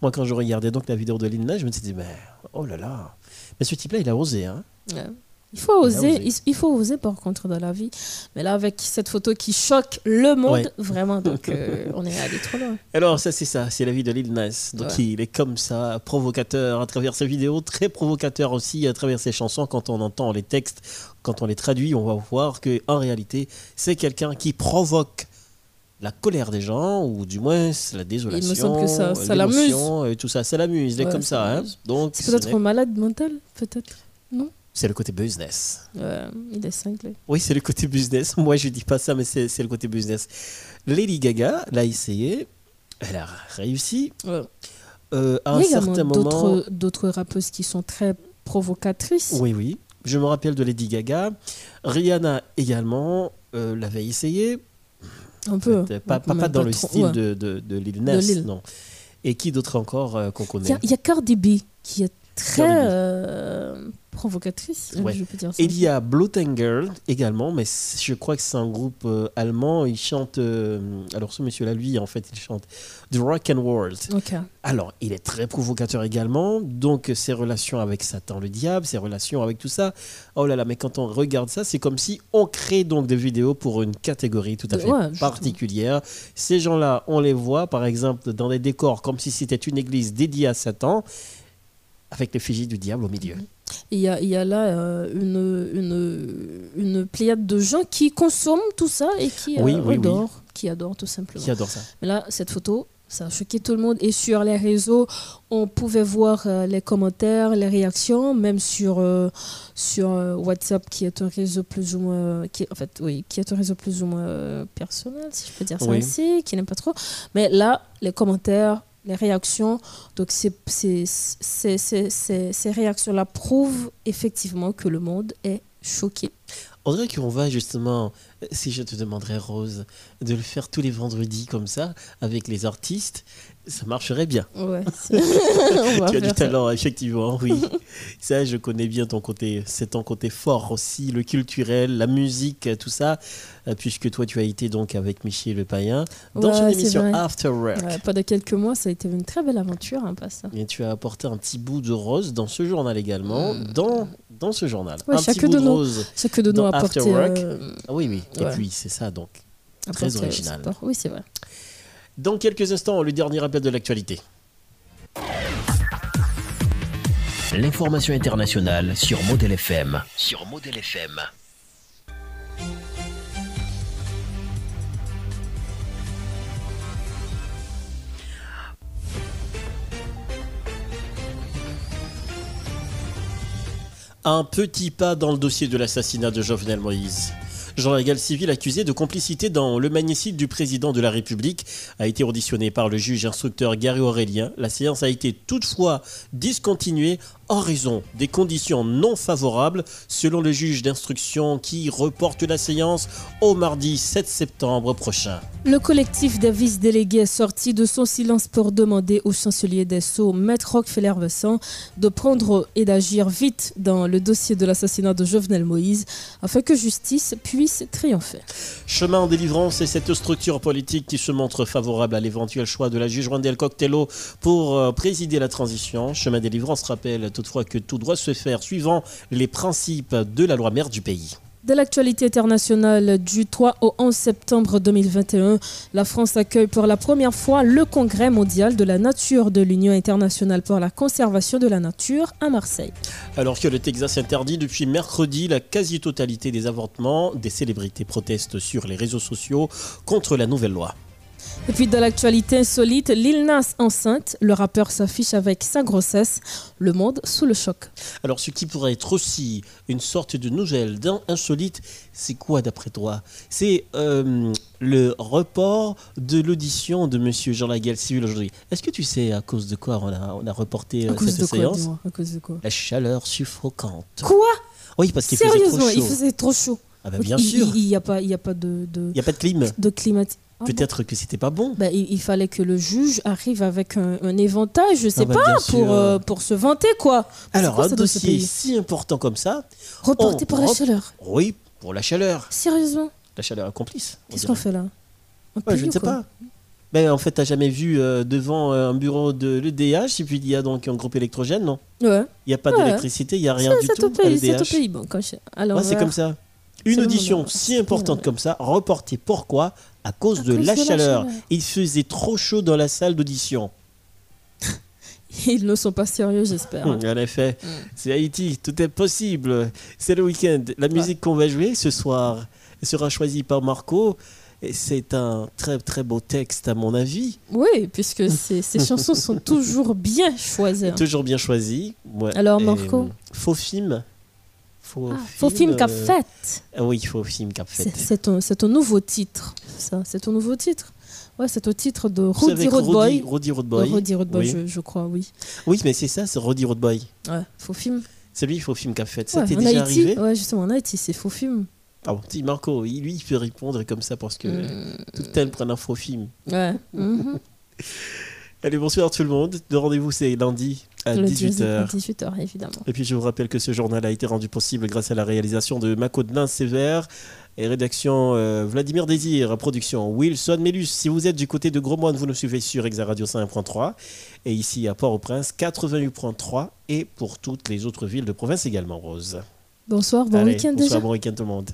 Speaker 1: Moi, quand je regardais donc la vidéo de Lina, je me suis dit, mais oh là là. Mais ce type-là, il a osé, hein
Speaker 2: Il faut oser, il, il faut oser par contre dans la vie. Mais là, avec cette photo qui choque le monde,
Speaker 1: Ouais.
Speaker 2: vraiment, donc euh, on est allé trop loin.
Speaker 1: Alors ça c'est ça, c'est la vie de Lil Nas. Donc
Speaker 2: Ouais.
Speaker 1: il est comme ça, provocateur à travers ses vidéos, très provocateur aussi à travers ses chansons. Quand on entend les textes, quand on les traduit, on va voir que en réalité c'est quelqu'un qui provoque la colère des gens ou du moins la désolation,
Speaker 2: semble que ça-
Speaker 1: euh,
Speaker 2: ça
Speaker 1: l'émotion, et tout ça, ça l'amuse. Il est
Speaker 2: Ouais,
Speaker 1: comme
Speaker 2: ça
Speaker 1: ça. hein.
Speaker 2: l'amuse.
Speaker 1: Donc
Speaker 2: C'est
Speaker 1: ce
Speaker 2: peut-être un malade mental, peut-être.
Speaker 1: C'est le côté business.
Speaker 2: Ouais, Il est cinglé.
Speaker 1: Oui, c'est le côté business. Moi, je dis pas ça, mais c'est le côté business. Lady Gaga l'a essayé. Elle a réussi.
Speaker 2: Ouais.
Speaker 1: Euh, à un certain moment.
Speaker 2: d'autres rappeuses qui sont très provocatrices.
Speaker 1: Oui, oui. Je me rappelle de Lady Gaga. Rihanna également euh, l'avait essayé.
Speaker 2: Un peu.
Speaker 1: Pas, pas, dans le
Speaker 2: trop,
Speaker 1: style
Speaker 2: ouais.
Speaker 1: de, de, de Lil Nas, non. Et qui d'autre encore euh, qu'on connaît
Speaker 2: il y a Cardi B qui est très euh, provocatrice,
Speaker 1: Ouais.
Speaker 2: je peux dire ça.
Speaker 1: Il y a Bloten Girl également, mais je crois que c'est un groupe euh, allemand. Il chante. euh, alors, ce monsieur-là, lui, en fait, il chante The Rock and World. Alors, il est très provocateur également. Donc, ses relations avec Satan le diable, ses relations avec tout ça. Oh là là, mais quand on regarde ça, c'est comme si on crée donc des vidéos pour une catégorie tout à fait
Speaker 2: Ouais, justement.
Speaker 1: particulière. Ces gens-là, on les voit, par exemple, dans des décors comme si c'était une église dédiée à Satan, avec l'effigie du diable au milieu.
Speaker 2: Il y a, il y a là euh, une, une, une pléiade de gens qui consomment tout ça et qui euh,
Speaker 1: Oui,
Speaker 2: adorent, qui adorent tout simplement.
Speaker 1: Qui adore ça.
Speaker 2: Mais là, cette photo, ça a choqué tout le monde. Et sur les réseaux, on pouvait voir euh, les commentaires, les réactions, même sur, euh, sur euh, WhatsApp, qui est un réseau plus ou moins, qui, en fait, oui, qui est un réseau plus ou moins personnel, si je peux dire ça
Speaker 1: Oui.
Speaker 2: ainsi, qui n'aime pas trop. Mais là, les commentaires, les réactions, donc c'est- c'est- ces réactions-là prouvent effectivement que le monde est choqué.
Speaker 1: On dirait qu'on va justement, si je te demanderais Rose, de le faire tous les vendredis comme ça, avec les artistes, ça marcherait bien.
Speaker 2: Ouais,
Speaker 1: tu as du
Speaker 2: ça.
Speaker 1: talent, effectivement, oui. ça, je connais bien ton côté, c'est ton côté fort aussi, le culturel, la musique, tout ça, euh, puisque toi, tu as été donc avec Michel Le Payen dans
Speaker 2: Ouais,
Speaker 1: une émission. After Work.
Speaker 2: Ouais, pendant quelques mois, ça a été une très belle aventure, hein, pas ça.
Speaker 1: Et tu as apporté un petit bout de rose dans ce journal également, dans, dans ce journal.
Speaker 2: Ouais,
Speaker 1: un petit bout
Speaker 2: de
Speaker 1: de rose
Speaker 2: chacun de nous apporté, euh,
Speaker 1: Ah oui, oui. Et
Speaker 2: ouais.
Speaker 1: puis, c'est ça, donc. Très original.
Speaker 2: Oui, c'est vrai.
Speaker 1: Dans quelques instants, le dernier rappel de l'actualité.
Speaker 4: L'information internationale sur Model FM. Sur Model FM.
Speaker 1: Un petit pas dans le dossier de l'assassinat de Jovenel Moïse. Jean Régal Civil, accusé de complicité dans le magnicide du président de la République, a été auditionné par le juge instructeur Gary Aurélien. La séance a été toutefois discontinuée en raison des conditions non favorables, selon le juge d'instruction qui reporte la séance au mardi 7 septembre prochain.
Speaker 2: Le collectif des vice-délégués est sorti de son silence pour demander au chancelier des Sceaux, Maître Rockefeller Vincent, de prendre et d'agir vite dans le dossier de l'assassinat de Jovenel Moïse afin que justice puisse triompher.
Speaker 1: Chemin en délivrance est cette structure politique qui se montre favorable à l'éventuel choix de la juge Rondel Coctello pour euh, présider la transition. Chemin délivrance rappelle toutefois que tout doit se faire suivant les principes de la loi mère du pays.
Speaker 2: De l'actualité internationale du 3 au 11 septembre 2021, la France accueille pour la première fois le Congrès mondial de la nature de l'Union internationale pour la conservation de la nature à Marseille.
Speaker 1: Alors que le Texas interdit depuis mercredi la quasi-totalité des avortements, des célébrités protestent sur les réseaux sociaux contre la nouvelle loi.
Speaker 2: Et puis de l'actualité insolite, Lil Nas enceinte, le rappeur s'affiche avec sa grossesse, le monde sous le choc.
Speaker 1: Alors ce qui pourrait être aussi une sorte de nouvelle d'un insolite, c'est quoi d'après toi? C'est euh, le report de l'audition de Monsieur Jean Laguel Civil aujourd'hui. Est-ce que tu sais à cause de quoi on a, on a reporté
Speaker 2: À
Speaker 1: euh,
Speaker 2: cause
Speaker 1: cette
Speaker 2: de quoi,
Speaker 1: séance?
Speaker 2: À cause de quoi?
Speaker 1: La chaleur suffocante.
Speaker 2: Quoi?
Speaker 1: Oui, parce qu'il faisait trop
Speaker 2: Sérieusement, il
Speaker 1: chaud.
Speaker 2: faisait trop chaud.
Speaker 1: Ah bah, bien
Speaker 2: il,
Speaker 1: sûr.
Speaker 2: Il n'y a pas, il y a pas de, de,
Speaker 1: Il n'y a pas de clim.
Speaker 2: de climat. Ah bon
Speaker 1: Peut-être que c'était pas bon.
Speaker 2: Ben, il, il fallait que le juge arrive avec un, un éventail, je sais
Speaker 1: Ah bah,
Speaker 2: pas,
Speaker 1: bien sûr.
Speaker 2: pour, euh, pour se vanter, quoi.
Speaker 1: Alors, un dossier si important comme ça.
Speaker 2: Reporté
Speaker 1: on
Speaker 2: par la chaleur.
Speaker 1: Oui, pour la chaleur.
Speaker 2: Sérieusement
Speaker 1: La chaleur est complice.
Speaker 2: Qu'est-ce qu'on fait là?
Speaker 1: Ouais, je ne sais pas. Ben, en fait, t'as jamais vu euh, devant euh, un bureau de l'EDH et puis il y a donc un groupe électrogène, non?
Speaker 2: Ouais.
Speaker 1: Il n'y a pas
Speaker 2: Ouais.
Speaker 1: d'électricité, il n'y a rien du
Speaker 2: c'est
Speaker 1: tout
Speaker 2: au pays,
Speaker 1: à
Speaker 2: c'est au pays. Bon, quand je- alors,
Speaker 1: Ouais, c'est comme ça. Une audition si importante comme ça, reportée pourquoi? À cause de
Speaker 2: cause
Speaker 1: la
Speaker 2: de la
Speaker 1: chaleur. Il faisait trop chaud dans la salle d'audition.
Speaker 2: Ils ne sont pas sérieux, j'espère.
Speaker 1: En effet, c'est Haïti, tout est possible. C'est le week-end. La musique qu'on va jouer ce soir sera choisie par Marco. Et c'est un très très beau texte à mon avis.
Speaker 2: Oui, puisque ces, ces chansons sont toujours bien choisies. hein.
Speaker 1: Toujours bien choisi. Ouais.
Speaker 2: Alors, Marco
Speaker 1: hum, Faux film. Faux
Speaker 2: Ah, Faux film qu'a
Speaker 1: euh,
Speaker 2: fait.
Speaker 1: Ah oui, faux film qu'a fait.
Speaker 2: C'est ton, nouveau titre. Ça, c'est ton nouveau titre. Ouais, c'est au titre de Roddy
Speaker 1: avec
Speaker 2: Road Boy.
Speaker 1: Roddy- Roddy Road Boy.
Speaker 2: De Roddy Road Boy,
Speaker 1: Oui.
Speaker 2: je, je crois, oui.
Speaker 1: Oui, mais c'est ça, c'est Roddy Road Boy.
Speaker 2: Ouais, faux film.
Speaker 1: C'est lui, faux film qu'a fait. Ça
Speaker 2: Ouais,
Speaker 1: t'est déjà
Speaker 2: Haïti,
Speaker 1: arrivé
Speaker 2: Ouais, justement, en Haïti, c'est faux film.
Speaker 1: Ah bon, si, Marco, lui, il peut répondre comme ça parce que
Speaker 2: Hmm.
Speaker 1: tout tel prend un faux film.
Speaker 2: Ouais. mhm.
Speaker 1: Allez, bonsoir tout le monde. Le rendez-vous, c'est lundi à
Speaker 2: Le
Speaker 1: 18h.
Speaker 2: 18h, évidemment.
Speaker 1: Et puis, je vous rappelle que ce journal a été rendu possible grâce à la réalisation de Macodelin Sévère et rédaction euh, Vladimir Désir, production Wilson Mélus. Si vous êtes du côté de Grosmoine, vous nous suivez sur Exa Radio 5.3 et ici à Port-au-Prince 88.3 et pour toutes les autres villes de province également, Rose.
Speaker 2: Bonsoir, bon week-end
Speaker 1: bonsoir,
Speaker 2: déjà.
Speaker 1: bon week-end tout le monde.